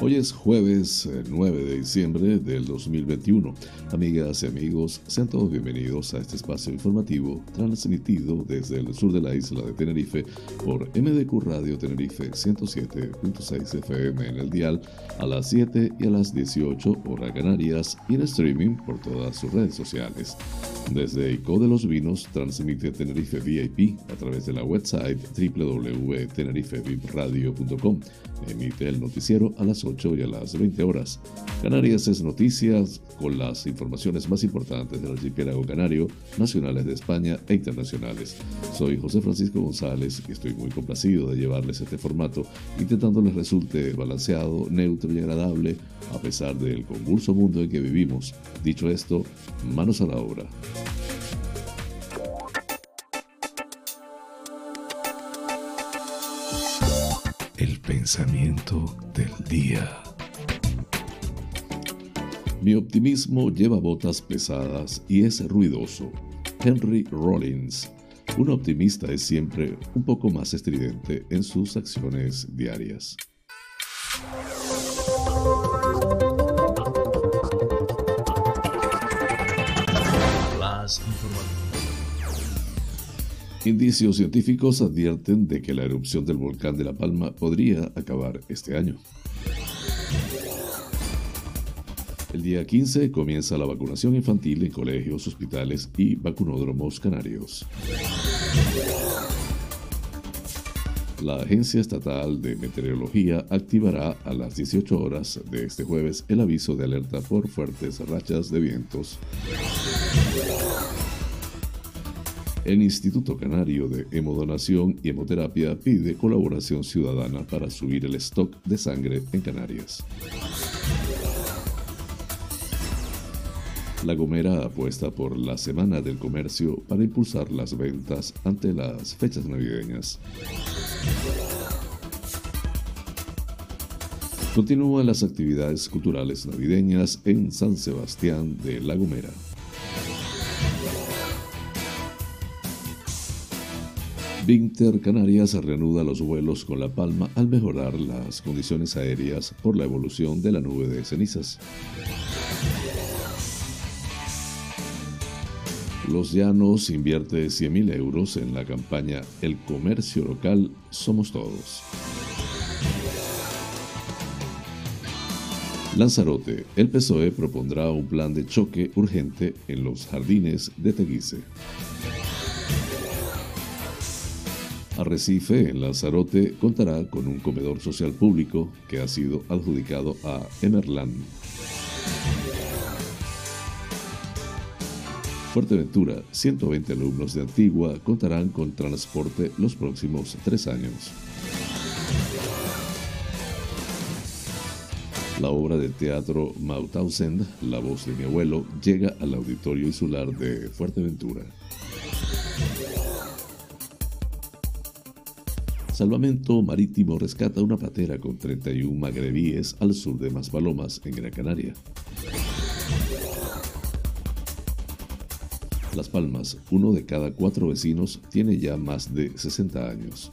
Hoy es jueves 9 eh, de diciembre del 2021. Amigas y amigos, sean todos bienvenidos a este espacio informativo transmitido desde el sur de la isla de Tenerife por MDQ Radio Tenerife 107.6 FM en el dial a las 7 y a las 18 horas canarias y en streaming por todas sus redes sociales. Desde ICO de los Vinos transmite Tenerife VIP a través de la website www.tenerifevipradio.com. Emite el noticiero a las 8 y a las 20 horas. Canarias es noticias con las informaciones más importantes del archipiélago canario, nacionales de España e internacionales. Soy José Francisco González y estoy muy complacido de llevarles este formato, intentando les resulte balanceado, neutro y agradable a pesar del convulso mundo en que vivimos. Dicho esto, manos a la obra. Pensamiento del día. Mi optimismo lleva botas pesadas y es ruidoso. Henry Rollins. Un optimista es siempre un poco más estridente en sus acciones diarias. Indicios científicos advierten de que la erupción del volcán de La Palma podría acabar este año. El día 15 comienza la vacunación infantil en colegios, hospitales y vacunódromos canarios. La Agencia Estatal de Meteorología activará a las 18 horas de este jueves el aviso de alerta por fuertes rachas de vientos. El Instituto Canario de Hemodonación y Hemoterapia pide colaboración ciudadana para subir el stock de sangre en Canarias. La Gomera apuesta por la Semana del Comercio para impulsar las ventas ante las fechas navideñas. Continúan las actividades culturales navideñas en San Sebastián de La Gomera. Vinter Canarias reanuda los vuelos con La Palma al mejorar las condiciones aéreas por la evolución de la nube de cenizas. Los Llanos invierte 100.000 euros en la campaña El comercio local somos todos. Lanzarote, el PSOE propondrá un plan de choque urgente en los jardines de Teguise. Arrecife, en Lanzarote, contará con un comedor social público que ha sido adjudicado a Emerland. Fuerteventura, 120 alumnos de Antigua contarán con transporte los próximos tres años. La obra de teatro Mauthausen, La voz de mi abuelo, llega al auditorio insular de Fuerteventura. Salvamento Marítimo rescata una patera con 31 magrebíes al sur de Maspalomas, en Gran Canaria. Las Palmas, uno de cada cuatro vecinos tiene ya más de 60 años.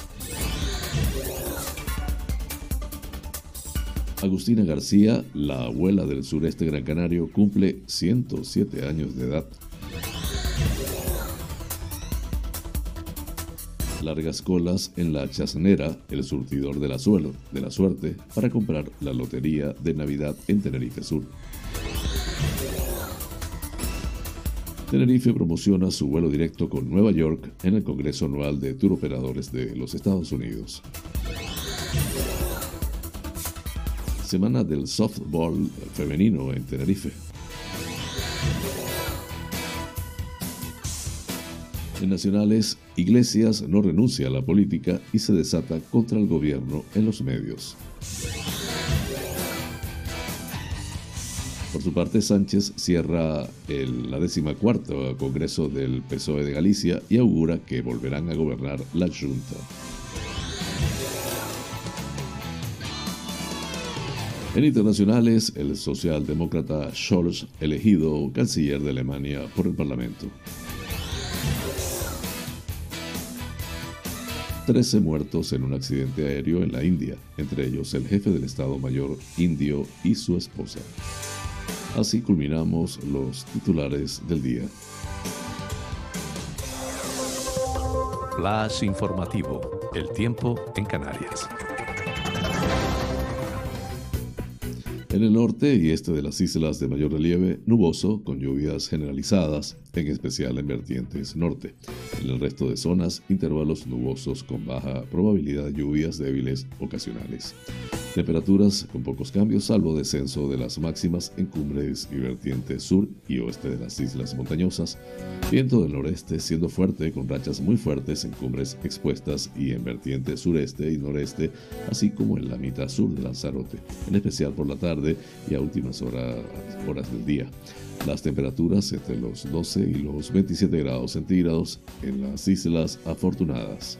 Agustina García, la abuela del sureste gran canario, cumple 107 años de edad. Largas colas en la chasnera, el surtidor de la, de la suerte, para comprar la lotería de Navidad en Tenerife Sur. Tenerife promociona su vuelo directo con Nueva York en el Congreso Anual de Tour Operadores de los Estados Unidos. Semana del softball femenino en Tenerife. En nacionales, Iglesias no renuncia a la política y se desata contra el gobierno en los medios. Por su parte, Sánchez cierra el, la decimacuarta Congreso del PSOE de Galicia y augura que volverán a gobernar la Junta. En internacionales, el socialdemócrata Scholz elegido canciller de Alemania por el Parlamento. 13 muertos en un accidente aéreo en la India, entre ellos el jefe del Estado Mayor indio y su esposa. Así culminamos los titulares del día. Flash informativo, el tiempo en Canarias. En el norte y este de las islas de mayor relieve, nuboso, con lluvias generalizadas, en especial en vertientes norte. En el resto de zonas, intervalos nubosos con baja probabilidad de lluvias débiles ocasionales. Temperaturas con pocos cambios, salvo descenso de las máximas en cumbres y vertientes sur y oeste de las islas montañosas. Viento del noreste siendo fuerte con rachas muy fuertes en cumbres expuestas y en vertientes sureste y noreste, así como en la mitad sur de Lanzarote, en especial por la tarde y a últimas horas, horas del día. Las temperaturas entre los 12 y los 27 grados centígrados en las Islas Afortunadas.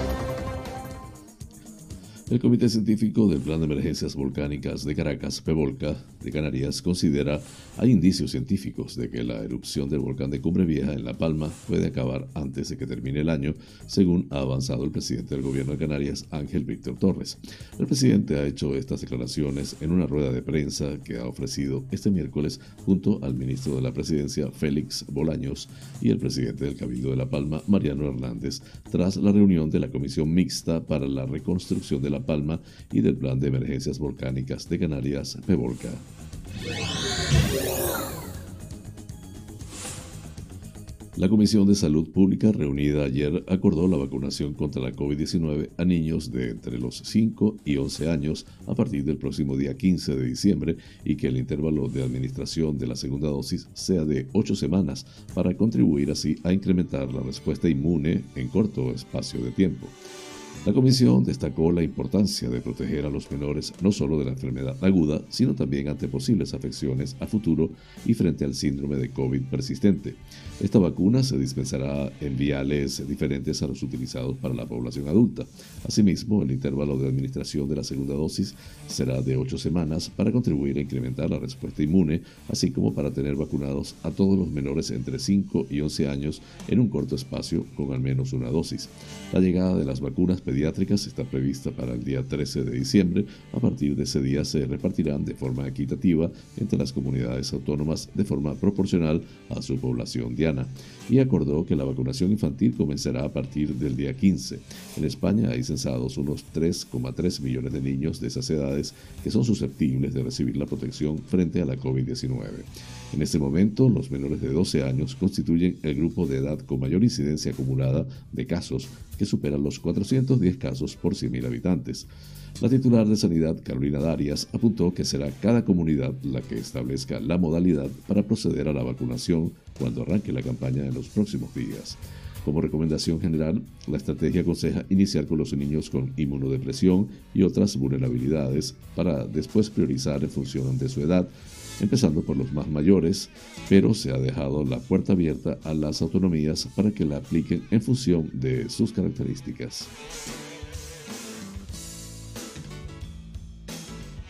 El Comité Científico del Plan de Emergencias Volcánicas de Caracas, PEVOLCA, de Canarias, considera hay indicios científicos de que la erupción del volcán de Cumbre Vieja en La Palma puede acabar antes de que termine el año, según ha avanzado el presidente del Gobierno de Canarias, Ángel Víctor Torres. El presidente ha hecho estas declaraciones en una rueda de prensa que ha ofrecido este miércoles junto al ministro de la Presidencia, Félix Bolaños, y el presidente del Cabildo de La Palma, Mariano Hernández, tras la reunión de la Comisión Mixta para la Reconstrucción de La Palma y del Plan de Emergencias Volcánicas de Canarias, PEVOLCA. La Comisión de Salud Pública reunida ayer acordó la vacunación contra la COVID-19 a niños de entre los 5 y 11 años a partir del próximo día 15 de diciembre y que el intervalo de administración de la segunda dosis sea de 8 semanas para contribuir así a incrementar la respuesta inmune en corto espacio de tiempo. La comisión destacó la importancia de proteger a los menores no solo de la enfermedad aguda, sino también ante posibles afecciones a futuro y frente al síndrome de COVID persistente. Esta vacuna se dispensará en viales diferentes a los utilizados para la población adulta. Asimismo, el intervalo de administración de la segunda dosis será de ocho semanas para contribuir a incrementar la respuesta inmune, así como para tener vacunados a todos los menores entre 5 y 11 años en un corto espacio con al menos una dosis. La llegada de las vacunas pediátricas está prevista para el día 13 de diciembre. A partir de ese día se repartirán de forma equitativa entre las comunidades autónomas de forma proporcional a su población diaria y acordó que la vacunación infantil comenzará a partir del día 15. En España hay censados unos 3,3 millones de niños de esas edades que son susceptibles de recibir la protección frente a la COVID-19. En este momento, los menores de 12 años constituyen el grupo de edad con mayor incidencia acumulada de casos, que superan los 410 casos por 100.000 habitantes. La titular de Sanidad, Carolina Darias, apuntó que será cada comunidad la que establezca la modalidad para proceder a la vacunación cuando arranque la campaña en los próximos días. Como recomendación general, la estrategia aconseja iniciar con los niños con inmunodepresión y otras vulnerabilidades para después priorizar en función de su edad, empezando por los más mayores, pero se ha dejado la puerta abierta a las autonomías para que la apliquen en función de sus características.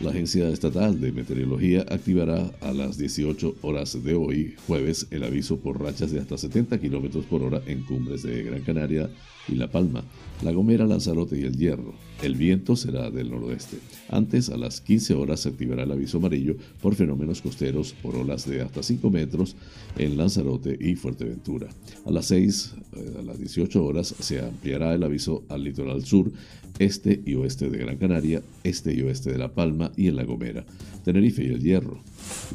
La Agencia Estatal de Meteorología activará a las 18 horas de hoy, jueves, el aviso por rachas de hasta 70 km por hora en cumbres de Gran Canaria y La Palma, La Gomera, Lanzarote y El Hierro. El viento será del noroeste. Antes, a las 15 horas, se activará el aviso amarillo por fenómenos costeros por olas de hasta 5 metros en Lanzarote y Fuerteventura. A las 6, eh, a las 18 horas, se ampliará el aviso al litoral sur este y oeste de Gran Canaria, este y oeste de La Palma y en La Gomera, Tenerife y El Hierro.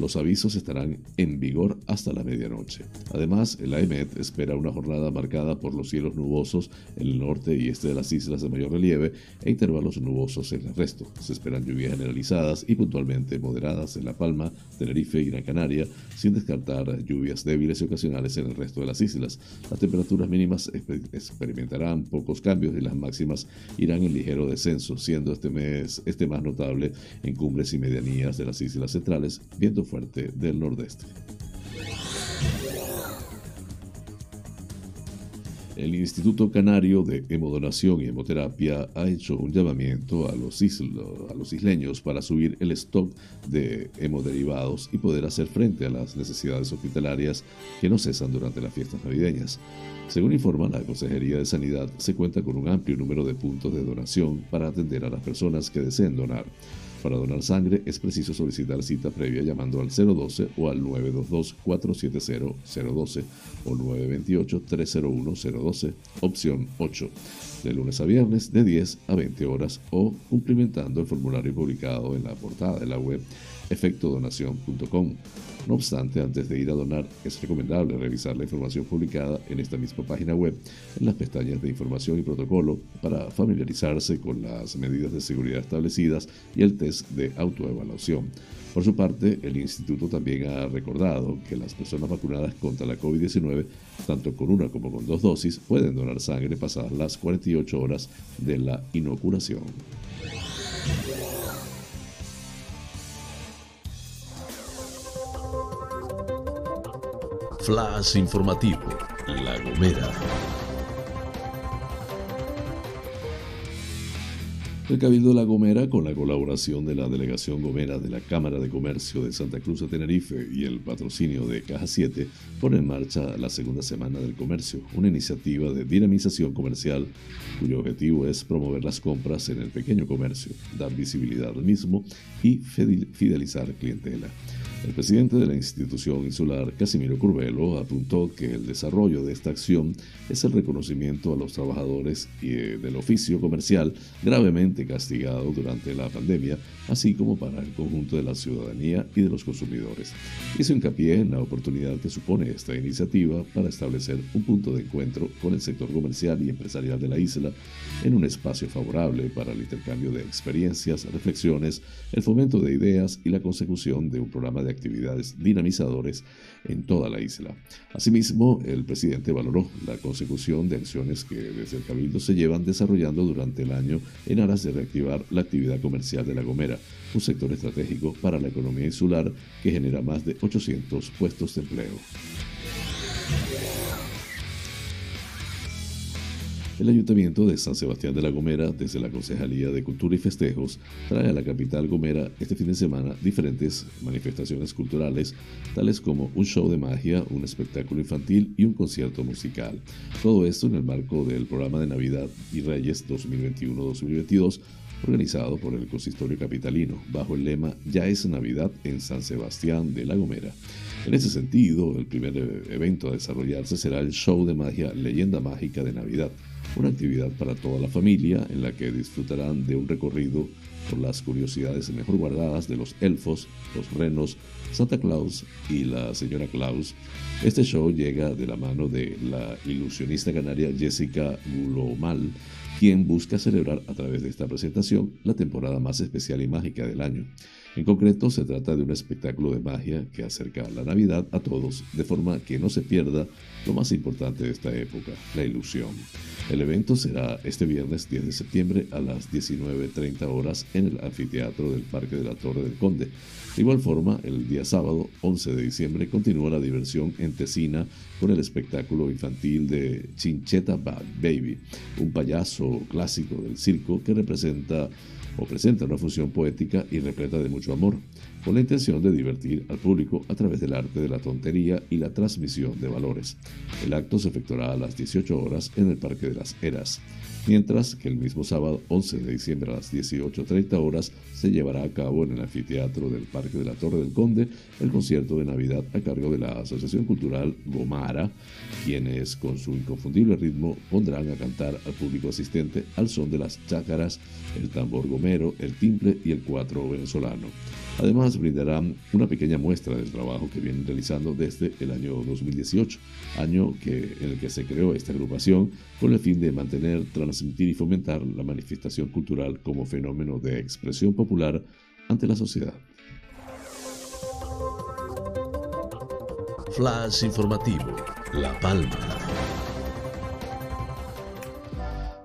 Los avisos estarán en vigor hasta la medianoche. Además, el AEMET espera una jornada marcada por los cielos nubosos en el norte y este de las islas de mayor relieve e intervalos nubosos en el resto. Se esperan lluvias generalizadas y puntualmente moderadas en La Palma, Tenerife y Gran Canaria, sin descartar lluvias débiles y ocasionales en el resto de las islas. Las temperaturas mínimas experimentarán pocos cambios y las máximas irán en ligero descenso, siendo este mes este más notable en cumbres y medianías de las islas centrales, viento fuerte del nordeste. El Instituto Canario de Hemodonación y Hemoterapia ha hecho un llamamiento a los, a los isleños para subir el stock de hemoderivados y poder hacer frente a las necesidades hospitalarias que no cesan durante las fiestas navideñas. Según informa la Consejería de Sanidad, se cuenta con un amplio número de puntos de donación para atender a las personas que deseen donar. Para donar sangre es preciso solicitar cita previa llamando al 012 o al 922-470-012 o 928-301-012, opción 8, de lunes a viernes de 10 a 20 horas o cumplimentando el formulario publicado en la portada de la web efectodonación.com. No obstante, antes de ir a donar, es recomendable revisar la información publicada en esta misma página web en las pestañas de información y protocolo para familiarizarse con las medidas de seguridad establecidas y el test de autoevaluación. Por su parte, el instituto también ha recordado que las personas vacunadas contra la COVID-19, tanto con una como con dos dosis, pueden donar sangre pasadas las 48 horas de la inoculación. Flash informativo, La Gomera. El Cabildo La Gomera, con la colaboración de la Delegación Gomera de la Cámara de Comercio de Santa Cruz de Tenerife y el patrocinio de Caja 7, pone en marcha la segunda semana del comercio, una iniciativa de dinamización comercial cuyo objetivo es promover las compras en el pequeño comercio, dar visibilidad al mismo y fidelizar clientela. El presidente de la institución insular, Casimiro Curvelo, apuntó que el desarrollo de esta acción es el reconocimiento a los trabajadores eh, del oficio comercial gravemente castigado durante la pandemia, así como para el conjunto de la ciudadanía y de los consumidores. Hizo hincapié en la oportunidad que supone esta iniciativa para establecer un punto de encuentro con el sector comercial y empresarial de la isla en un espacio favorable para el intercambio de experiencias, reflexiones, el fomento de ideas y la consecución de un programa de actividades dinamizadores en toda la isla. Asimismo, el presidente valoró la consecución de acciones que desde el Cabildo se llevan desarrollando durante el año en aras de reactivar la actividad comercial de La Gomera, un sector estratégico para la economía insular que genera más de 800 puestos de empleo. El Ayuntamiento de San Sebastián de la Gomera, desde la Concejalía de Cultura y Festejos, trae a la capital Gomera este fin de semana diferentes manifestaciones culturales, tales como un show de magia, un espectáculo infantil y un concierto musical. Todo esto en el marco del programa de Navidad y Reyes 2021-2022 organizado por el Consistorio Capitalino, bajo el lema Ya es Navidad en San Sebastián de la Gomera. En ese sentido, el primer evento a desarrollarse será el show de magia Leyenda Mágica de Navidad, una actividad para toda la familia en la que disfrutarán de un recorrido por las curiosidades mejor guardadas de los elfos, los renos, Santa Claus y la señora Claus. Este show llega de la mano de la ilusionista canaria Jessica Gulomal, quien busca celebrar a través de esta presentación la temporada más especial y mágica del año. En concreto, se trata de un espectáculo de magia que acerca la Navidad a todos, de forma que no se pierda lo más importante de esta época, la ilusión. El evento será este viernes 10 de septiembre a las 19.30 horas en el anfiteatro del Parque de la Torre del Conde. De igual forma, el día sábado 11 de diciembre continúa la diversión en Tesina con el espectáculo infantil de Chincheta Bad Baby, un payaso clásico del circo que representa o presenta una función poética y repleta de mucho amor, con la intención de divertir al público a través del arte de la tontería y la transmisión de valores. El acto se efectuará a las 18 horas en el Parque de las Eras, mientras que el mismo sábado 11 de diciembre a las 18.30 horas se llevará a cabo en el anfiteatro del Parque de la Torre del Conde el concierto de Navidad a cargo de la Asociación Cultural Gomara, quienes con su inconfundible ritmo pondrán a cantar al público asistente al son de las chácaras, el tambor gomero, el timple y el cuatro venezolano. Además, brindarán una pequeña muestra del trabajo que vienen realizando desde el año 2018, año que, en el que se creó esta agrupación con el fin de mantener, transmitir y fomentar la manifestación cultural como fenómeno de expresión popular ante la sociedad. Flash informativo, La Palma.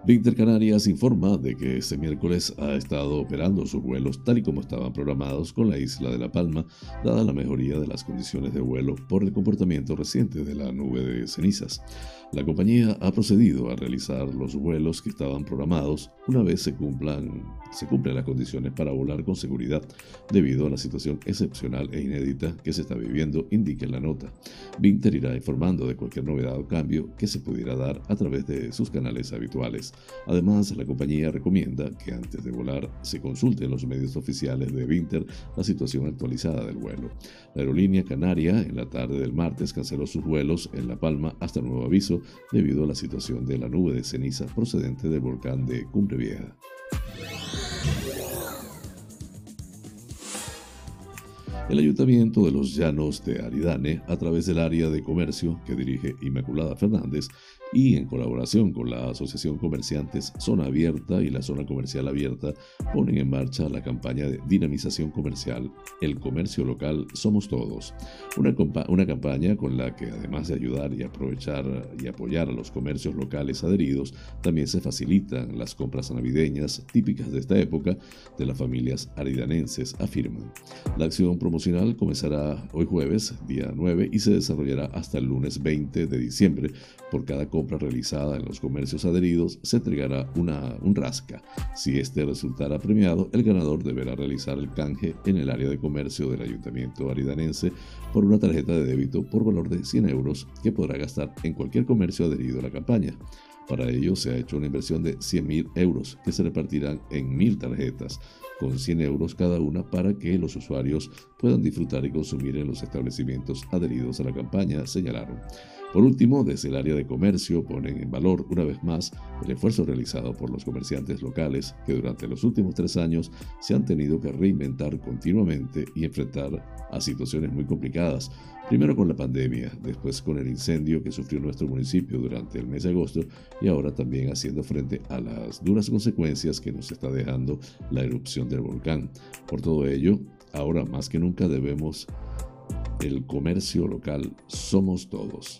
Vinter Canarias informa de que este miércoles ha estado operando sus vuelos tal y como estaban programados con la isla de La Palma, dada la mejoría de las condiciones de vuelo por el comportamiento reciente de la nube de cenizas. La compañía ha procedido a realizar los vuelos que estaban programados una vez se cumplan se cumplen las condiciones para volar con seguridad debido a la situación excepcional e inédita que se está viviendo, indica en la nota. Vinter irá informando de cualquier novedad o cambio que se pudiera dar a través de sus canales habituales. Además, la compañía recomienda que antes de volar se consulte en los medios oficiales de Vinter la situación actualizada del vuelo. La aerolínea canaria en la tarde del martes canceló sus vuelos en La Palma hasta nuevo aviso debido a la situación de la nube de ceniza procedente del volcán de Cumbre Vieja. El Ayuntamiento de los Llanos de Aridane, a través del área de comercio que dirige Inmaculada Fernández, y en colaboración con la Asociación Comerciantes Zona Abierta y la Zona Comercial Abierta ponen en marcha la campaña de dinamización comercial El comercio local somos todos. Una, una campaña con la que además de ayudar y aprovechar y apoyar a los comercios locales adheridos, también se facilitan las compras navideñas típicas de esta época de las familias aridanenses, afirman. La acción promocional comenzará hoy jueves, día 9, y se desarrollará hasta el lunes 20 de diciembre por cada compra realizada en los comercios adheridos, se entregará una, un rasca. Si este resultara premiado, el ganador deberá realizar el canje en el área de comercio del Ayuntamiento Aridanense por una tarjeta de débito por valor de 100 euros que podrá gastar en cualquier comercio adherido a la campaña. Para ello se ha hecho una inversión de 100.000 euros que se repartirán en 1.000 tarjetas con 100 euros cada una para que los usuarios puedan disfrutar y consumir en los establecimientos adheridos a la campaña, señalaron. Por último, desde el área de comercio ponen en valor una vez más el esfuerzo realizado por los comerciantes locales que durante los últimos tres años se han tenido que reinventar continuamente y enfrentar a situaciones muy complicadas, primero con la pandemia, después con el incendio que sufrió nuestro municipio durante el mes de agosto y ahora también haciendo frente a las duras consecuencias que nos está dejando la erupción del volcán. Por todo ello, ahora más que nunca debemos el comercio local somos todos.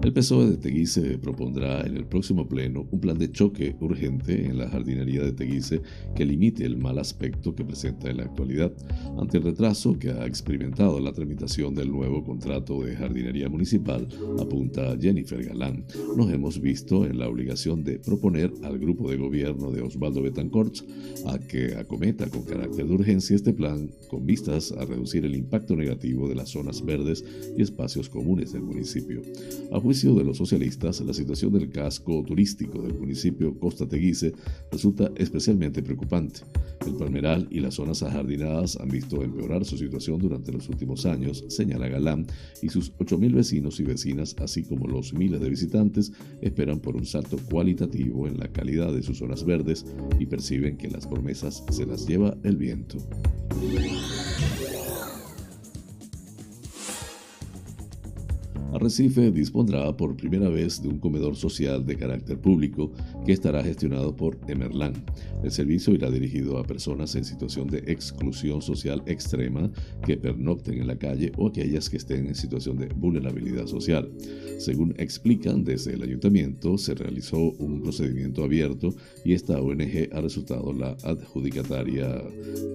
El PSOE de Teguise propondrá en el próximo pleno un plan de choque urgente en la jardinería de Teguise que limite el mal aspecto que presenta en la actualidad. Ante el retraso que ha experimentado la tramitación del nuevo contrato de jardinería municipal, apunta Jennifer Galán, nos hemos visto en la obligación de proponer al grupo de gobierno de Osvaldo Betancourt a que acometa con carácter de urgencia este plan con vistas a reducir el impacto negativo de las zonas verdes y espacios comunes del municipio juicio de los socialistas, la situación del casco turístico del municipio Costa Teguise resulta especialmente preocupante. El palmeral y las zonas ajardinadas han visto empeorar su situación durante los últimos años, señala Galán, y sus 8.000 vecinos y vecinas, así como los miles de visitantes, esperan por un salto cualitativo en la calidad de sus zonas verdes y perciben que las promesas se las lleva el viento. Arrecife dispondrá por primera vez de un comedor social de carácter público que estará gestionado por Emerlan. El servicio irá dirigido a personas en situación de exclusión social extrema que pernocten en la calle o aquellas que estén en situación de vulnerabilidad social. Según explican desde el ayuntamiento, se realizó un procedimiento abierto y esta ONG ha resultado la adjudicataria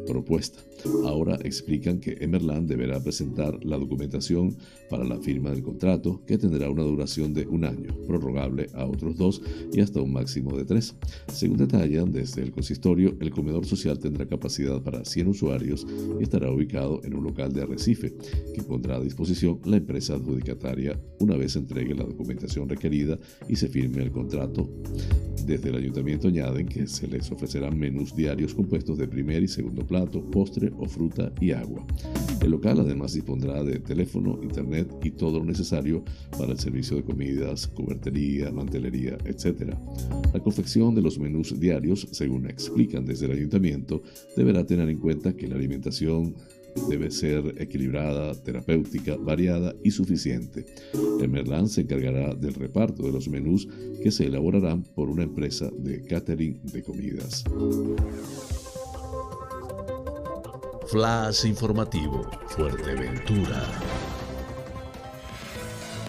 propuesta. Ahora explican que Emerland deberá presentar la documentación para la firma del contrato que tendrá una duración de un año, prorrogable a otros dos y hasta un máximo de tres. Según detallan desde el consistorio, el comedor social tendrá capacidad para 100 usuarios y estará ubicado en un local de Arrecife, que pondrá a disposición la empresa adjudicataria una vez entregue la documentación requerida y se firme el contrato. Desde el ayuntamiento añaden que se les ofrecerán menús diarios compuestos de primer y segundo plato, postre o fruta y agua. El local además dispondrá de teléfono, internet y todo lo necesario para el servicio de comidas, cubertería, mantelería, etc. La confección de los menús diarios, según explican desde el ayuntamiento, deberá tener en cuenta que la alimentación debe ser equilibrada, terapéutica, variada y suficiente. El Merlán se encargará del reparto de los menús que se elaborarán por una empresa de catering de comidas. Flash informativo, Fuerteventura.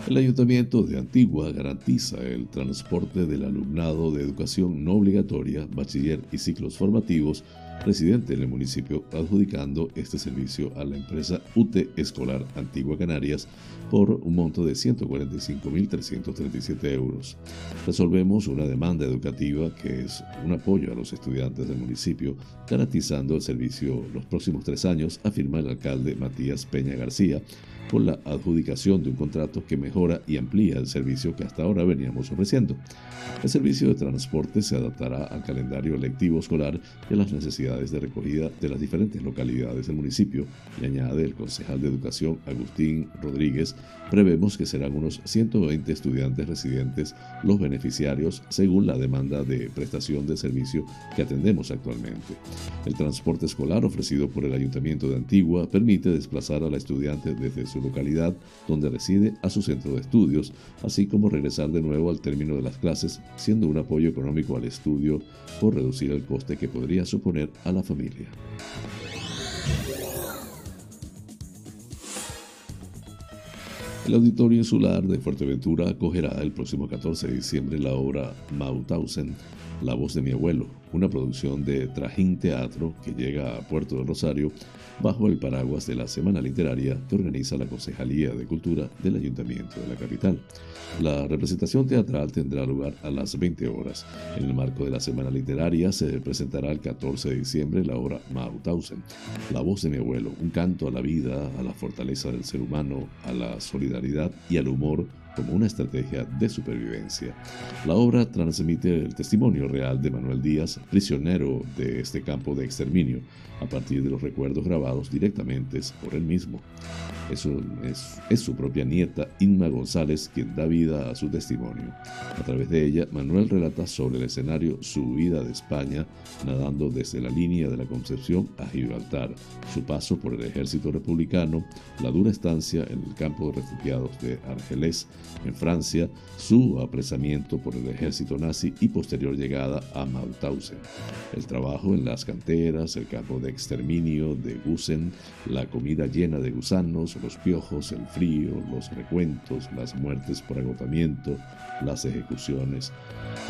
El Ayuntamiento de Antigua garantiza el transporte del alumnado de educación no obligatoria, bachiller y ciclos formativos residente en el municipio, adjudicando este servicio a la empresa UT Escolar Antigua Canarias por un monto de 145.337 euros. Resolvemos una demanda educativa que es un apoyo a los estudiantes del municipio, garantizando el servicio los próximos tres años, afirma el alcalde Matías Peña García, con la adjudicación de un contrato que mejora y amplía el servicio que hasta ahora veníamos ofreciendo. El servicio de transporte se adaptará al calendario lectivo escolar y a las necesidades de recogida de las diferentes localidades del municipio, y añade el concejal de Educación Agustín Rodríguez, prevemos que serán unos 120 estudiantes residentes los beneficiarios según la demanda de prestación de servicio que atendemos actualmente. El transporte escolar ofrecido por el Ayuntamiento de Antigua permite desplazar a la estudiante desde su localidad donde reside a su centro de estudios, así como regresar de nuevo al término de las clases, siendo un apoyo económico al estudio por reducir el coste que podría suponer a la familia. El Auditorio Insular de Fuerteventura acogerá el próximo 14 de diciembre la obra Mauthausen, La voz de mi abuelo, una producción de Trajín Teatro que llega a Puerto del Rosario bajo el paraguas de la Semana Literaria que organiza la Concejalía de Cultura del Ayuntamiento de la capital. La representación teatral tendrá lugar a las 20 horas. En el marco de la Semana Literaria se presentará el 14 de diciembre la obra Mauthausen, La voz de mi abuelo, un canto a la vida, a la fortaleza del ser humano, a la solidaridad y al humor como una estrategia de supervivencia. La obra transmite el testimonio real de Manuel Díaz, prisionero de este campo de exterminio, a partir de los recuerdos grabados directamente por él mismo. Es, es, su propia nieta, Inma González, quien da vida a su testimonio. A través de ella, Manuel relata sobre el escenario su huida de España, nadando desde la línea de la Concepción a Gibraltar, su paso por el ejército republicano, la dura estancia en el campo de refugiados de Argelés, en Francia, su apresamiento por el ejército nazi y posterior llegada a Mauthausen, el trabajo en las canteras, el campo de exterminio de Gusen, la comida llena de gusanos, los piojos, el frío, los recuentos, las muertes por agotamiento, las ejecuciones.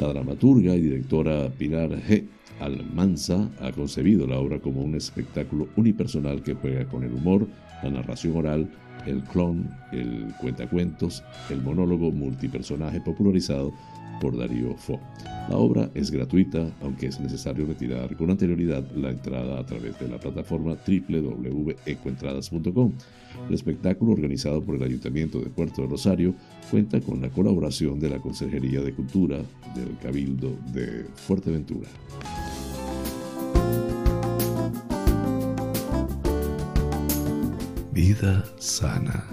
La dramaturga y directora Pilar G. Almanza ha concebido la obra como un espectáculo unipersonal que juega con el humor, la narración oral, el clon, el cuentacuentos, el monólogo multipersonaje popularizado por Darío Fo. La obra es gratuita, aunque es necesario retirar con anterioridad la entrada a través de la plataforma www.ecoentradas.com. El espectáculo organizado por el Ayuntamiento de Puerto de Rosario cuenta con la colaboración de la Consejería de Cultura del Cabildo de Fuerteventura. Vida sana.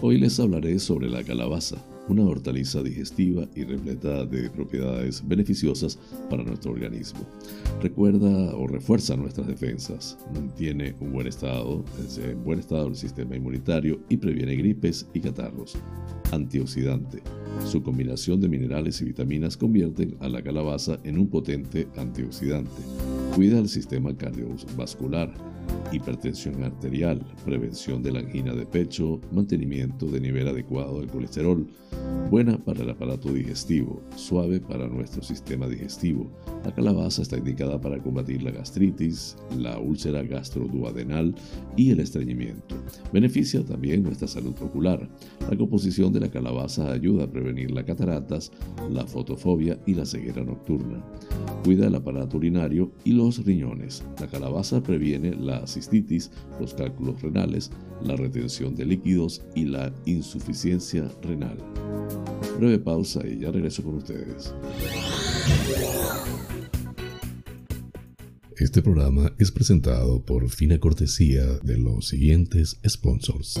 Hoy les hablaré sobre la calabaza, una hortaliza digestiva y repleta de propiedades beneficiosas para nuestro organismo. Recuerda o refuerza nuestras defensas, mantiene un buen estado, en buen estado el sistema inmunitario y previene gripes y catarros. Antioxidante Su combinación de minerales y vitaminas convierten a la calabaza en un potente antioxidante. Cuida el sistema cardiovascular hipertensión arterial, prevención de la angina de pecho, mantenimiento de nivel adecuado de colesterol, buena para el aparato digestivo, suave para nuestro sistema digestivo. La calabaza está indicada para combatir la gastritis, la úlcera gastroduodenal y el estreñimiento. Beneficia también nuestra salud ocular. La composición de la calabaza ayuda a prevenir las cataratas, la fotofobia y la ceguera nocturna. Cuida el aparato urinario y los riñones. La calabaza previene la cistitis, los cálculos renales, la retención de líquidos y la insuficiencia renal. Breve pausa y ya regreso con ustedes. Este programa es presentado por fina cortesía de los siguientes sponsors.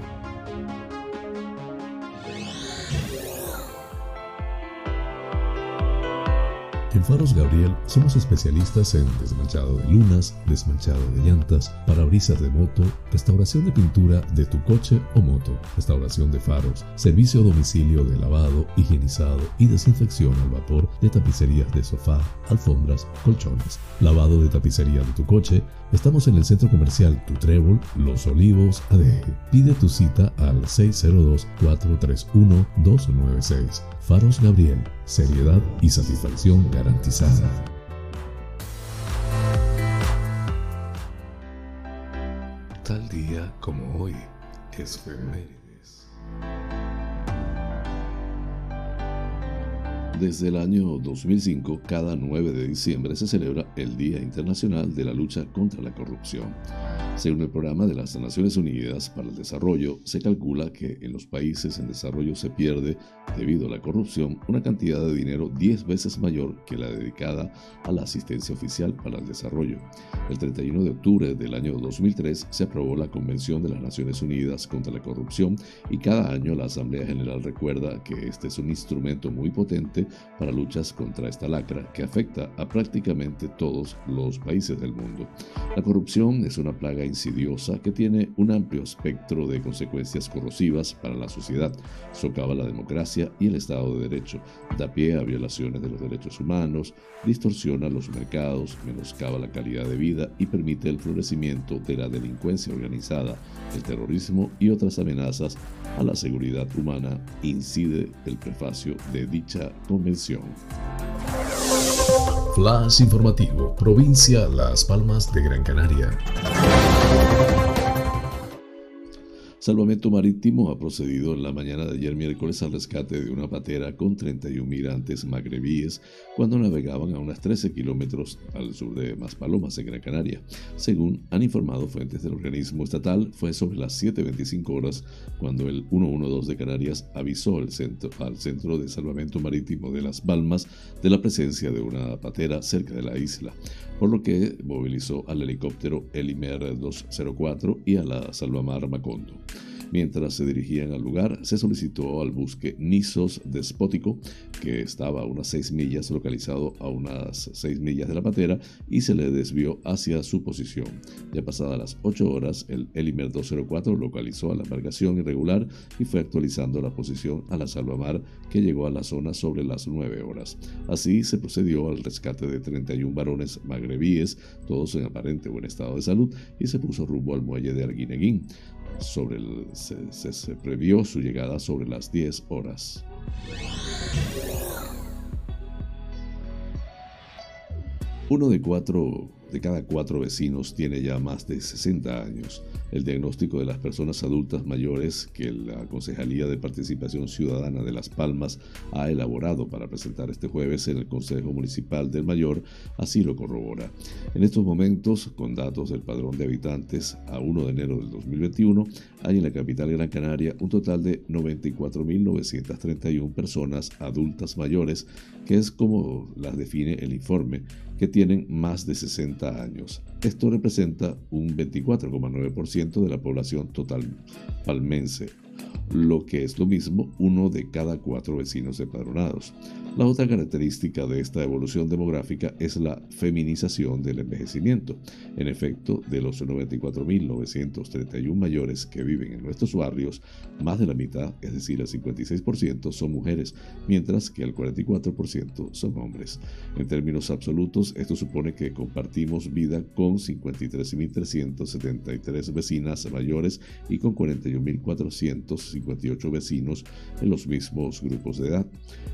En Faros Gabriel somos especialistas en desmanchado de lunas, desmanchado de llantas, parabrisas de moto, restauración de pintura de tu coche o moto, restauración de faros, servicio a domicilio de lavado, higienizado y desinfección al vapor de tapicerías de sofá, alfombras, colchones, lavado de tapicería de tu coche. Estamos en el centro comercial Tu Trébol, Los Olivos, ADG. Pide tu cita al 602-431-296. Faros Gabriel, seriedad y satisfacción garantizada. Tal día como hoy es Femérides. Desde el año 2005, cada 9 de diciembre se celebra el Día Internacional de la Lucha contra la Corrupción. Según el programa de las Naciones Unidas para el Desarrollo, se calcula que en los países en desarrollo se pierde, debido a la corrupción, una cantidad de dinero 10 veces mayor que la dedicada a la asistencia oficial para el desarrollo. El 31 de octubre del año 2003 se aprobó la Convención de las Naciones Unidas contra la Corrupción y cada año la Asamblea General recuerda que este es un instrumento muy potente para luchas contra esta lacra que afecta a prácticamente todos los países del mundo. La corrupción es una plaga insidiosa que tiene un amplio espectro de consecuencias corrosivas para la sociedad, socava la democracia y el Estado de Derecho, da pie a violaciones de los derechos humanos, distorsiona los mercados, menoscaba la calidad de vida y permite el florecimiento de la delincuencia organizada, el terrorismo y otras amenazas a la seguridad humana, incide el prefacio de dicha convención. Flash informativo, provincia Las Palmas de Gran Canaria. Thank you. Salvamento Marítimo ha procedido en la mañana de ayer miércoles al rescate de una patera con 31 migrantes magrebíes cuando navegaban a unos 13 kilómetros al sur de Maspalomas, en Gran Canaria. Según han informado fuentes del organismo estatal, fue sobre las 7.25 horas cuando el 112 de Canarias avisó al centro, al centro de Salvamento Marítimo de Las Palmas de la presencia de una patera cerca de la isla, por lo que movilizó al helicóptero Elimer 204 y a la Salvamar Macondo. Mientras se dirigían al lugar, se solicitó al buque Nisos Despótico, que estaba a unas 6 millas, localizado a unas 6 millas de la patera, y se le desvió hacia su posición. Ya pasadas las 8 horas, el Elimer 204 localizó a la embarcación irregular y fue actualizando la posición a la salvamar, que llegó a la zona sobre las 9 horas. Así se procedió al rescate de 31 varones magrebíes, todos en aparente buen estado de salud, y se puso rumbo al muelle de Arguineguín sobre el, se, previó su llegada sobre las 10 horas. Uno de cuatro de cada cuatro vecinos tiene ya más de 60 años. El diagnóstico de las personas adultas mayores que la Concejalía de Participación Ciudadana de Las Palmas ha elaborado para presentar este jueves en el Consejo Municipal del Mayor así lo corrobora. En estos momentos, con datos del padrón de habitantes a 1 de enero del 2021, hay en la capital Gran Canaria un total de 94.931 personas adultas mayores, que es como las define el informe, que tienen más de 60 años. Esto representa un 24,9% de la población total palmense, lo que es lo mismo uno de cada cuatro vecinos empadronados. La otra característica de esta evolución demográfica es la feminización del envejecimiento. En efecto, de los 94.931 mayores que viven en nuestros barrios, más de la mitad, es decir, el 56%, son mujeres, mientras que el 44% son hombres. En términos absolutos, esto supone que compartimos vida con 53.373 vecinas mayores y con 41.458 vecinos en los mismos grupos de edad.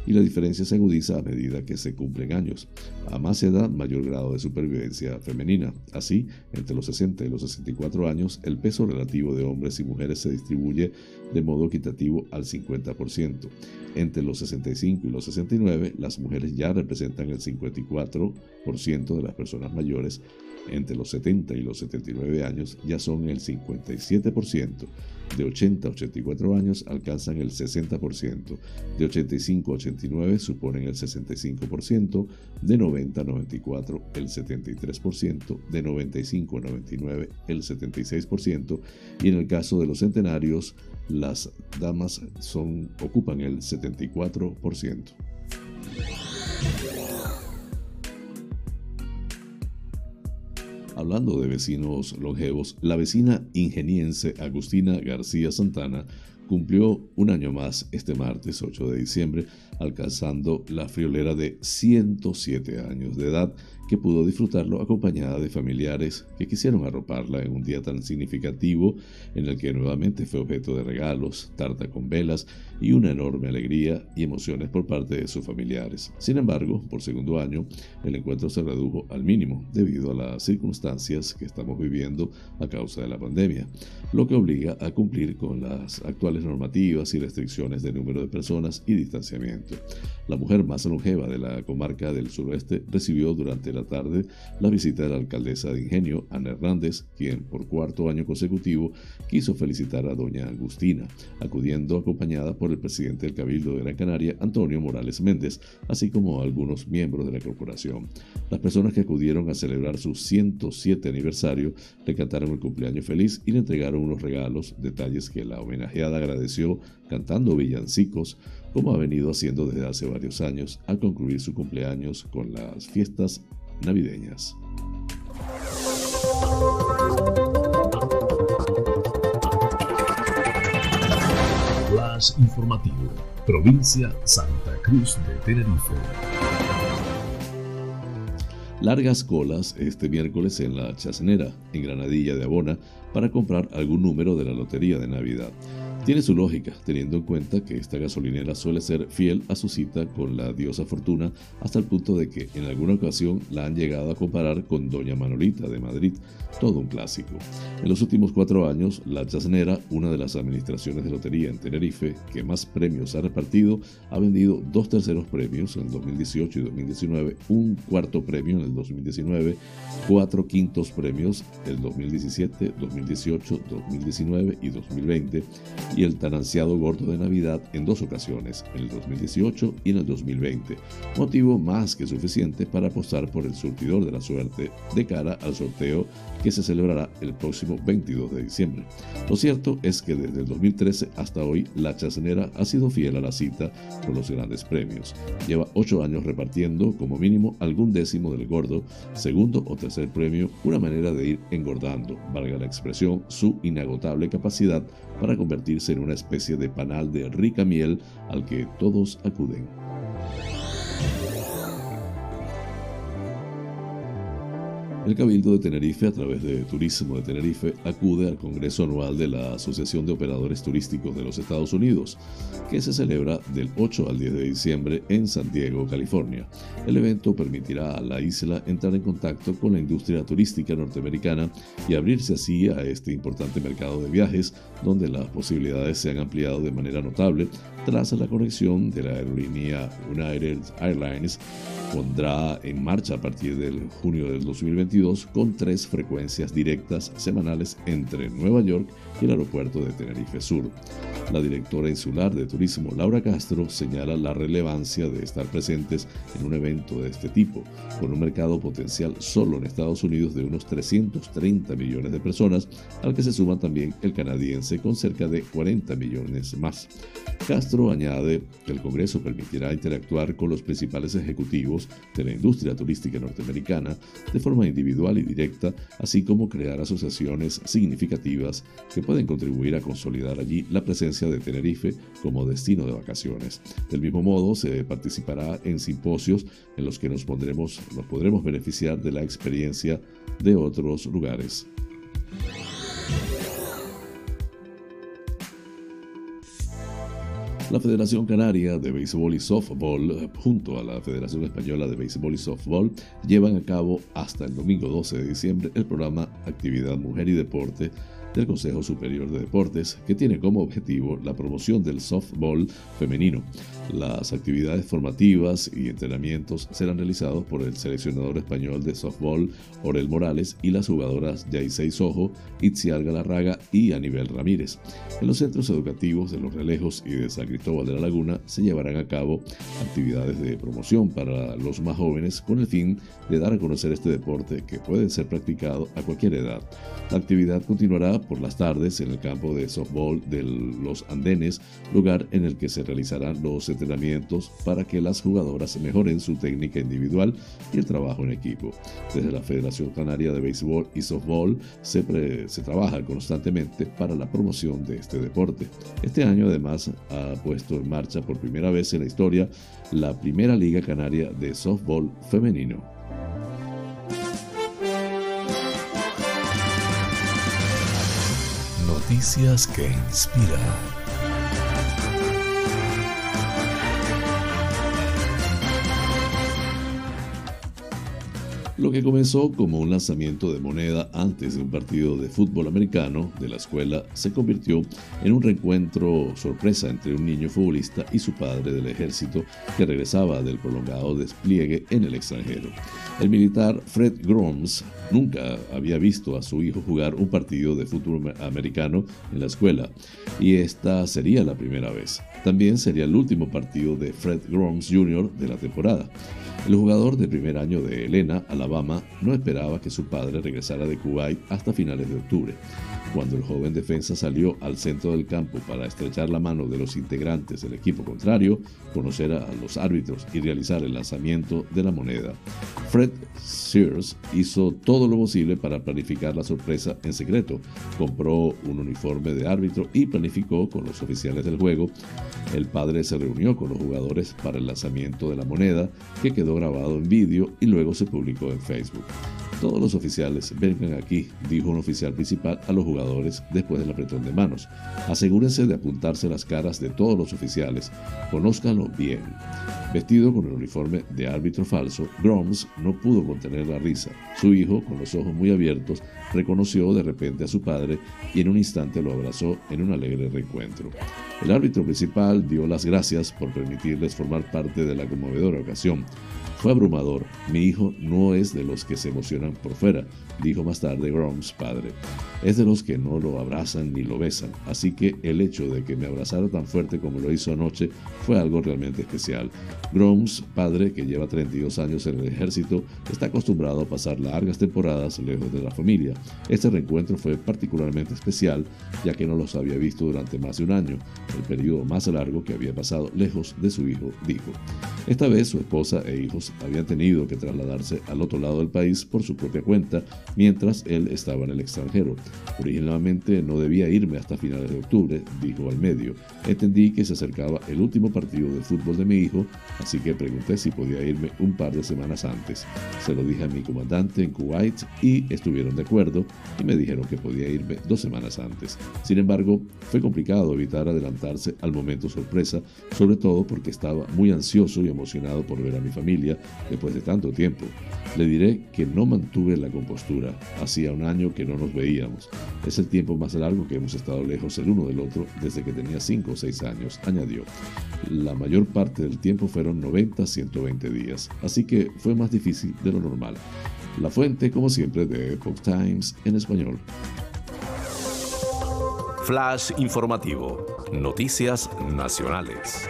Y la diferencia se agudiza a medida que se cumplen años. A más edad, mayor grado de supervivencia femenina. Así, entre los 60 y los 64 años, el peso relativo de hombres y mujeres se distribuye de modo equitativo al 50%. Entre los 65 y los 69, las mujeres ya representan el 54% de las personas mayores. Entre los 70 y los 79 años ya son el 57% de 80 a 84 años alcanzan el 60%, de 85 a 89 suponen el 65%, de 90 a 94 el 73%, de 95 a 99 el 76% y en el caso de los centenarios las damas son, ocupan el 74%. Hablando de vecinos longevos, la vecina ingeniense Agustina García Santana cumplió un año más este martes 8 de diciembre, alcanzando la friolera de 107 años de edad que pudo disfrutarlo acompañada de familiares que quisieron arroparla en un día tan significativo en el que nuevamente fue objeto de regalos, tarta con velas y una enorme alegría y emociones por parte de sus familiares. Sin embargo, por segundo año, el encuentro se redujo al mínimo debido a las circunstancias que estamos viviendo a causa de la pandemia, lo que obliga a cumplir con las actuales normativas y restricciones de número de personas y distanciamiento. La mujer más longeva de la comarca del suroeste recibió durante la tarde la visita de la alcaldesa de Ingenio, Ana Hernández, quien por cuarto año consecutivo quiso felicitar a doña Agustina, acudiendo acompañada por el presidente del Cabildo de Gran Canaria, Antonio Morales Méndez, así como algunos miembros de la corporación. Las personas que acudieron a celebrar su 107 aniversario le cantaron el cumpleaños feliz y le entregaron unos regalos, detalles que la homenajeada agradeció cantando villancicos, como ha venido haciendo desde hace varios años al concluir su cumpleaños con las fiestas navideñas. Flash informativo, provincia Santa Cruz de Tenerife. Largas colas este miércoles en la Chacenera, en Granadilla de Abona, para comprar algún número de la Lotería de Navidad. Tiene su lógica, teniendo en cuenta que esta gasolinera suele ser fiel a su cita con la diosa Fortuna, hasta el punto de que en alguna ocasión la han llegado a comparar con Doña Manolita de Madrid, todo un clásico. En los últimos cuatro años, la Chasnera, una de las administraciones de lotería en Tenerife que más premios ha repartido, ha vendido dos terceros premios en el 2018 y 2019, un cuarto premio en el 2019, cuatro quintos premios el 2017, 2018, 2019 y 2020 y el tan ansiado gordo de Navidad en dos ocasiones, en el 2018 y en el 2020, motivo más que suficiente para apostar por el surtidor de la suerte de cara al sorteo que se celebrará el próximo 22 de diciembre. Lo cierto es que desde el 2013 hasta hoy la chacenera ha sido fiel a la cita con los grandes premios. Lleva ocho años repartiendo como mínimo algún décimo del gordo, segundo o tercer premio, una manera de ir engordando, valga la expresión, su inagotable capacidad para convertirse en una especie de panal de rica miel al que todos acuden. El Cabildo de Tenerife, a través de Turismo de Tenerife, acude al Congreso Anual de la Asociación de Operadores Turísticos de los Estados Unidos, que se celebra del 8 al 10 de diciembre en San Diego, California. El evento permitirá a la isla entrar en contacto con la industria turística norteamericana y abrirse así a este importante mercado de viajes, donde las posibilidades se han ampliado de manera notable tras la conexión de la aerolínea United Airlines pondrá en marcha a partir del junio del 2022 con tres frecuencias directas semanales entre Nueva York y el aeropuerto de Tenerife Sur. La directora insular de turismo Laura Castro señala la relevancia de estar presentes en un evento de este tipo, con un mercado potencial solo en Estados Unidos de unos 330 millones de personas, al que se suma también el canadiense con cerca de 40 millones más. Castro añade que el Congreso permitirá interactuar con los principales ejecutivos de la industria turística norteamericana de forma individual y directa, así como crear asociaciones significativas que pueden contribuir a consolidar allí la presencia de Tenerife como destino de vacaciones. Del mismo modo, se participará en simposios en los que nos, pondremos, nos podremos beneficiar de la experiencia de otros lugares. La Federación Canaria de Béisbol y Softball, junto a la Federación Española de Béisbol y Softball, llevan a cabo hasta el domingo 12 de diciembre el programa Actividad Mujer y Deporte del Consejo Superior de Deportes, que tiene como objetivo la promoción del softball femenino. Las actividades formativas y entrenamientos serán realizados por el seleccionador español de softball, Orel Morales, y las jugadoras Yaisei Sojo, Itziar Galarraga y Anibel Ramírez. En los centros educativos de Los Relejos y de San Cristóbal de la Laguna se llevarán a cabo actividades de promoción para los más jóvenes con el fin de dar a conocer este deporte que puede ser practicado a cualquier edad. La actividad continuará por las tardes en el campo de softball de los Andenes, lugar en el que se realizarán los entrenamientos para que las jugadoras mejoren su técnica individual y el trabajo en equipo. Desde la Federación Canaria de Béisbol y Softball se, se trabaja constantemente para la promoción de este deporte. Este año además ha puesto en marcha por primera vez en la historia la primera Liga Canaria de Softball femenino. Noticias que inspiran. Lo que comenzó como un lanzamiento de moneda antes de un partido de fútbol americano de la escuela se convirtió en un reencuentro sorpresa entre un niño futbolista y su padre del ejército que regresaba del prolongado despliegue en el extranjero. El militar Fred Groms nunca había visto a su hijo jugar un partido de fútbol americano en la escuela y esta sería la primera vez. También sería el último partido de Fred Groms Jr. de la temporada. El jugador de primer año de Helena, Alabama, no esperaba que su padre regresara de Kuwait hasta finales de octubre. Cuando el joven defensa salió al centro del campo para estrechar la mano de los integrantes del equipo contrario, conocer a los árbitros y realizar el lanzamiento de la moneda, Fred Sears hizo todo lo posible para planificar la sorpresa en secreto. Compró un uniforme de árbitro y planificó con los oficiales del juego. El padre se reunió con los jugadores para el lanzamiento de la moneda, que quedó grabado en vídeo y luego se publicó en Facebook. Todos los oficiales vengan aquí, dijo un oficial principal a los jugadores después del apretón de manos. Asegúrense de apuntarse las caras de todos los oficiales, conózcanlo bien. Vestido con el uniforme de árbitro falso, Groms no pudo contener la risa. Su hijo, con los ojos muy abiertos, reconoció de repente a su padre y en un instante lo abrazó en un alegre reencuentro. El árbitro principal dio las gracias por permitirles formar parte de la conmovedora ocasión. Fue abrumador. Mi hijo no es de los que se emocionan por fuera, dijo más tarde Groms padre. Es de los que no lo abrazan ni lo besan, así que el hecho de que me abrazara tan fuerte como lo hizo anoche fue algo realmente especial. Groms, padre que lleva 32 años en el ejército, está acostumbrado a pasar largas temporadas lejos de la familia. Este reencuentro fue particularmente especial, ya que no los había visto durante más de un año, el periodo más largo que había pasado lejos de su hijo, dijo. Esta vez su esposa e hijos habían tenido que trasladarse al otro lado del país por su propia cuenta, mientras él estaba en el extranjero. Originalmente no debía irme hasta finales de octubre, dijo al medio. Entendí que se acercaba el último partido de fútbol de mi hijo, así que pregunté si podía irme un par de semanas antes. Se lo dije a mi comandante en Kuwait y estuvieron de acuerdo y me dijeron que podía irme dos semanas antes. Sin embargo, fue complicado evitar adelantarse al momento sorpresa, sobre todo porque estaba muy ansioso y emocionado por ver a mi familia después de tanto tiempo. Le diré que no mantuve la compostura. Hacía un año que no nos veíamos. Es el tiempo más largo que hemos estado lejos el uno del otro desde que tenía 5 o 6 años, añadió. La mayor parte del tiempo fueron 90-120 días, así que fue más difícil de lo normal. La fuente, como siempre, de Epoch Times en español. Flash informativo. Noticias nacionales.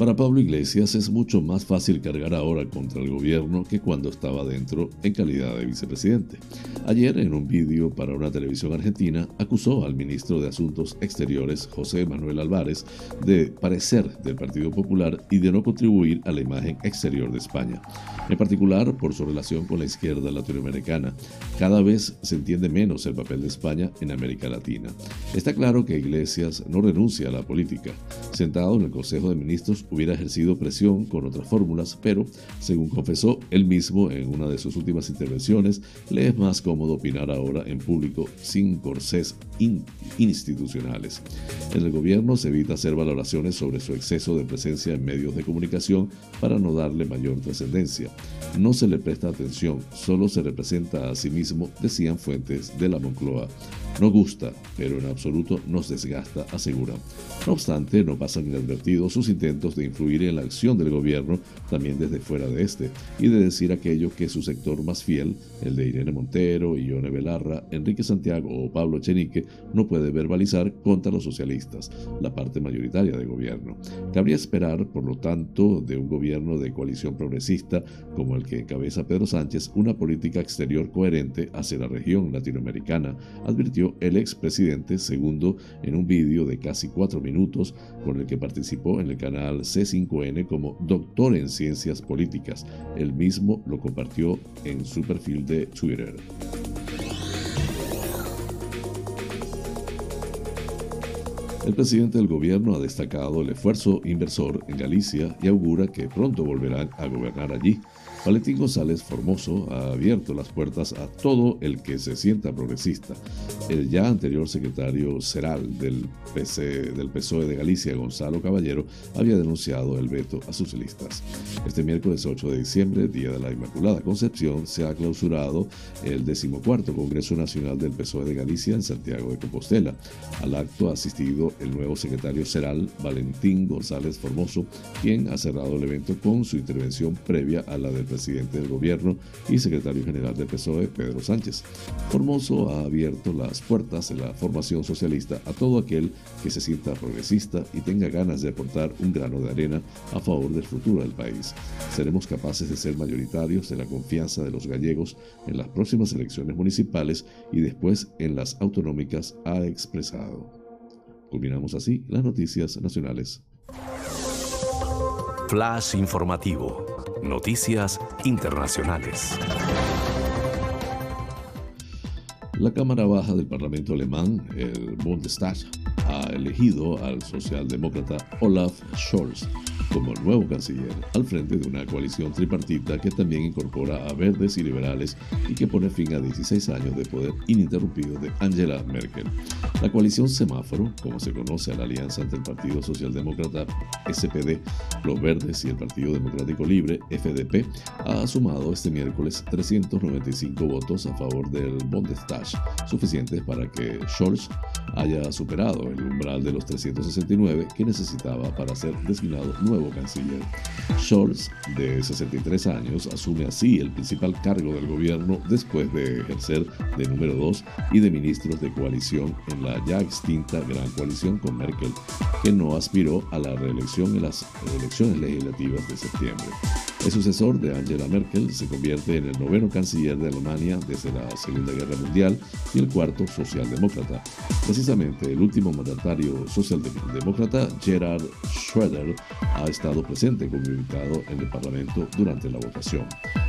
Para Pablo Iglesias es mucho más fácil cargar ahora contra el gobierno que cuando estaba dentro en calidad de vicepresidente. Ayer, en un vídeo para una televisión argentina, acusó al ministro de Asuntos Exteriores, José Manuel Álvarez, de parecer del Partido Popular y de no contribuir a la imagen exterior de España, en particular por su relación con la izquierda latinoamericana. Cada vez se entiende menos el papel de España en América Latina. Está claro que Iglesias no renuncia a la política. Sentado en el Consejo de Ministros, hubiera ejercido presión con otras fórmulas, pero, según confesó él mismo en una de sus últimas intervenciones, le es más cómodo opinar ahora en público sin corsés institucionales. En el gobierno se evita hacer valoraciones sobre su exceso de presencia en medios de comunicación para no darle mayor trascendencia. No se le presta atención, solo se representa a sí mismo, decían fuentes de la Moncloa. No gusta, pero en absoluto nos desgasta, asegura. No obstante, no pasan inadvertidos sus intentos de influir en la acción del gobierno, también desde fuera de este, y de decir aquello que su sector más fiel, el de Irene Montero, Ione Belarra, Enrique Santiago o Pablo Chenique, no puede verbalizar contra los socialistas, la parte mayoritaria del gobierno. Cabría esperar, por lo tanto, de un gobierno de coalición progresista como el que encabeza Pedro Sánchez, una política exterior coherente hacia la región latinoamericana, advirtió el expresidente segundo en un vídeo de casi cuatro minutos con el que participó en el canal C5N como doctor en ciencias políticas. Él mismo lo compartió en su perfil de Twitter. El presidente del gobierno ha destacado el esfuerzo inversor en Galicia y augura que pronto volverán a gobernar allí. Valentín González Formoso ha abierto las puertas a todo el que se sienta progresista. El ya anterior secretario Ceral del, PC, del PSOE de Galicia, Gonzalo Caballero, había denunciado el veto a sus listas. Este miércoles 8 de diciembre, Día de la Inmaculada Concepción, se ha clausurado el decimocuarto Congreso Nacional del PSOE de Galicia en Santiago de Compostela. Al acto ha asistido el nuevo secretario Ceral, Valentín González Formoso, quien ha cerrado el evento con su intervención previa a la del presidente del gobierno y secretario general del PSOE, Pedro Sánchez. Formoso ha abierto las puertas de la formación socialista a todo aquel que se sienta progresista y tenga ganas de aportar un grano de arena a favor del futuro del país. Seremos capaces de ser mayoritarios de la confianza de los gallegos en las próximas elecciones municipales y después en las autonómicas, ha expresado. Culminamos así las noticias nacionales. Flash informativo. Noticias internacionales. La Cámara Baja del Parlamento alemán, el Bundestag, ha elegido al socialdemócrata Olaf Scholz como nuevo canciller al frente de una coalición tripartita que también incorpora a verdes y liberales y que pone fin a 16 años de poder ininterrumpido de Angela Merkel. La coalición Semáforo, como se conoce a la alianza entre el Partido Socialdemócrata SPD, los Verdes y el Partido Democrático Libre FDP, ha sumado este miércoles 395 votos a favor del Bundestag, suficientes para que Scholz haya superado el umbral de los 369 que necesitaba para ser designado nuevo canciller. Scholz, de 63 años, asume así el principal cargo del gobierno después de ejercer de número 2 y de ministros de coalición en la ya extinta Gran Coalición con Merkel, que no aspiró a la reelección en las elecciones legislativas de septiembre. El sucesor de Angela Merkel se convierte en el noveno canciller de Alemania desde la Segunda Guerra Mundial y el cuarto socialdemócrata. Precisamente el último mandatario socialdemócrata, Gerhard Schröder, ha estado presente como invitado en el Parlamento durante la votación.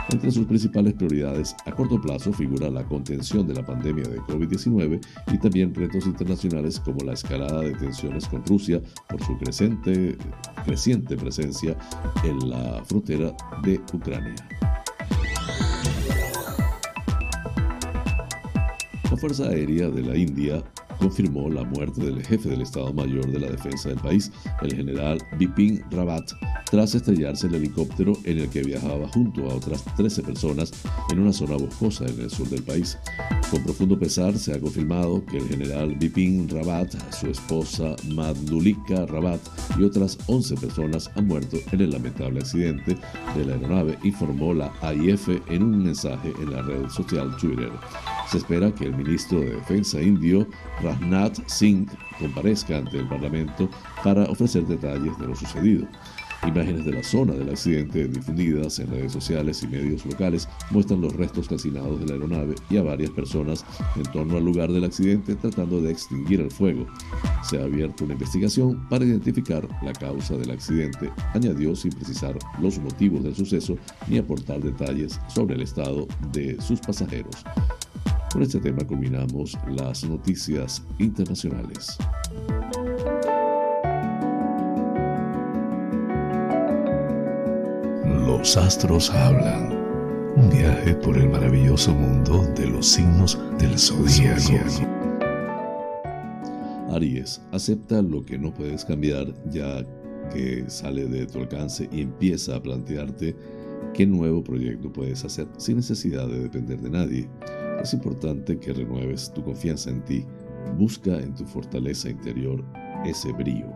Entre sus principales prioridades a corto plazo figura la contención de la pandemia de COVID-19 y también retos internacionales como la escalada de tensiones con Rusia por su creciente, creciente presencia en la frontera de Ucrania. La Fuerza Aérea de la India confirmó la muerte del jefe del Estado Mayor de la Defensa del país, el general Bipin Rawat, tras estrellarse el helicóptero en el que viajaba junto a otras 13 personas en una zona boscosa en el sur del país. Con profundo pesar se ha confirmado que el general Bipin Rawat, su esposa Madhulika Rawat y otras 11 personas han muerto en el lamentable accidente de la aeronave, informó la AIF en un mensaje en la red social Twitter. Se espera que el ministro de Defensa indio, Rajnath Singh, comparezca ante el Parlamento para ofrecer detalles de lo sucedido. Imágenes de la zona del accidente difundidas en redes sociales y medios locales muestran los restos calcinados de la aeronave y a varias personas en torno al lugar del accidente tratando de extinguir el fuego. Se ha abierto una investigación para identificar la causa del accidente, añadió sin precisar los motivos del suceso ni aportar detalles sobre el estado de sus pasajeros. Con este tema culminamos las noticias internacionales. Los astros hablan. Un viaje por el maravilloso mundo de los signos del zodíaco. Aries, acepta lo que no puedes cambiar ya que sale de tu alcance y empieza a plantearte qué nuevo proyecto puedes hacer sin necesidad de depender de nadie. Es importante que renueves tu confianza en ti. Busca en tu fortaleza interior ese brillo.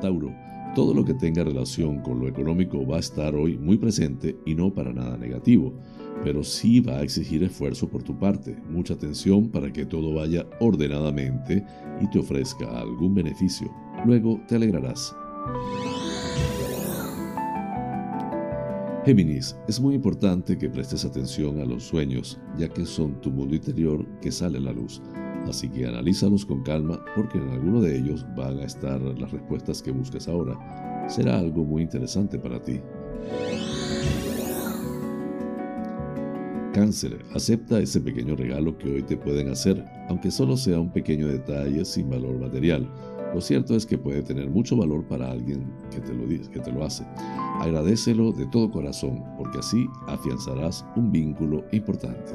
Tauro, todo lo que tenga relación con lo económico va a estar hoy muy presente y no para nada negativo, pero sí va a exigir esfuerzo por tu parte, mucha atención para que todo vaya ordenadamente y te ofrezca algún beneficio. Luego te alegrarás. Géminis, es muy importante que prestes atención a los sueños, ya que son tu mundo interior que sale a la luz. Así que analízalos con calma porque en alguno de ellos van a estar las respuestas que buscas ahora. Será algo muy interesante para ti. Cáncer, acepta ese pequeño regalo que hoy te pueden hacer, aunque solo sea un pequeño detalle sin valor material. Lo cierto es que puede tener mucho valor para alguien que te lo, que te lo hace. Agradecelo de todo corazón, porque así afianzarás un vínculo importante.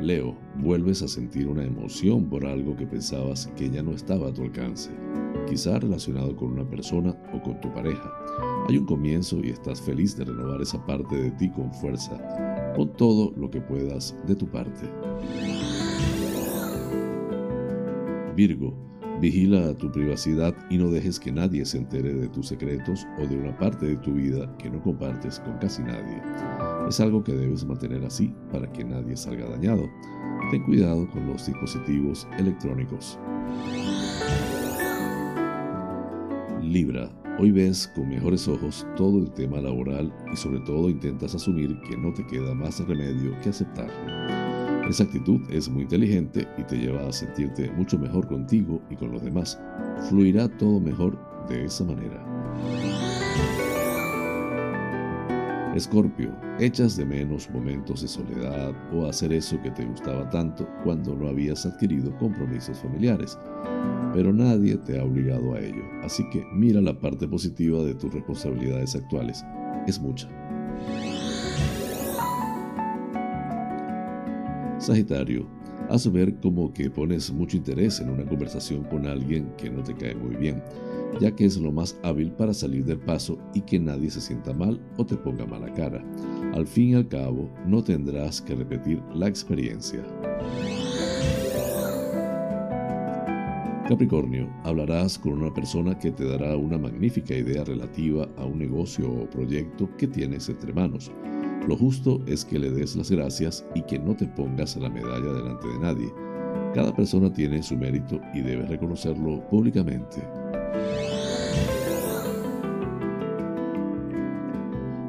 Leo, vuelves a sentir una emoción por algo que pensabas que ya no estaba a tu alcance, quizá relacionado con una persona o con tu pareja. Hay un comienzo y estás feliz de renovar esa parte de ti con fuerza. Pon todo lo que puedas de tu parte. Virgo, vigila tu privacidad y no dejes que nadie se entere de tus secretos o de una parte de tu vida que no compartes con casi nadie. Es algo que debes mantener así para que nadie salga dañado. Ten cuidado con los dispositivos electrónicos. Libra, hoy ves con mejores ojos todo el tema laboral y sobre todo intentas asumir que no te queda más remedio que aceptarlo. Esa actitud es muy inteligente y te lleva a sentirte mucho mejor contigo y con los demás. Fluirá todo mejor de esa manera. Escorpio, echas de menos momentos de soledad o hacer eso que te gustaba tanto cuando no habías adquirido compromisos familiares, pero nadie te ha obligado a ello, así que mira la parte positiva de tus responsabilidades actuales. Es mucha. Sagitario, haz ver como que pones mucho interés en una conversación con alguien que no te cae muy bien, ya que es lo más hábil para salir del paso y que nadie se sienta mal o te ponga mala cara. Al fin y al cabo, no tendrás que repetir la experiencia. Capricornio, hablarás con una persona que te dará una magnífica idea relativa a un negocio o proyecto que tienes entre manos. Lo justo es que le des las gracias y que no te pongas la medalla delante de nadie. Cada persona tiene su mérito y debes reconocerlo públicamente.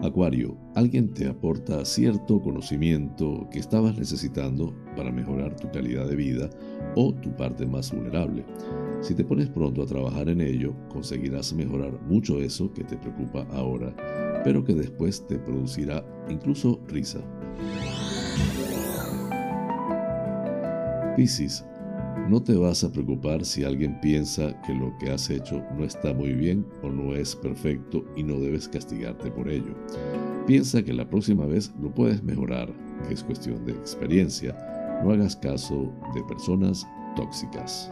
Acuario, alguien te aporta cierto conocimiento que estabas necesitando para mejorar tu calidad de vida o tu parte más vulnerable. Si te pones pronto a trabajar en ello, conseguirás mejorar mucho eso que te preocupa ahora pero que después te producirá incluso risa. Piscis, no te vas a preocupar si alguien piensa que lo que has hecho no está muy bien o no es perfecto y no debes castigarte por ello. Piensa que la próxima vez lo puedes mejorar, que es cuestión de experiencia. No hagas caso de personas tóxicas.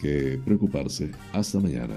que preocuparse. Hasta mañana.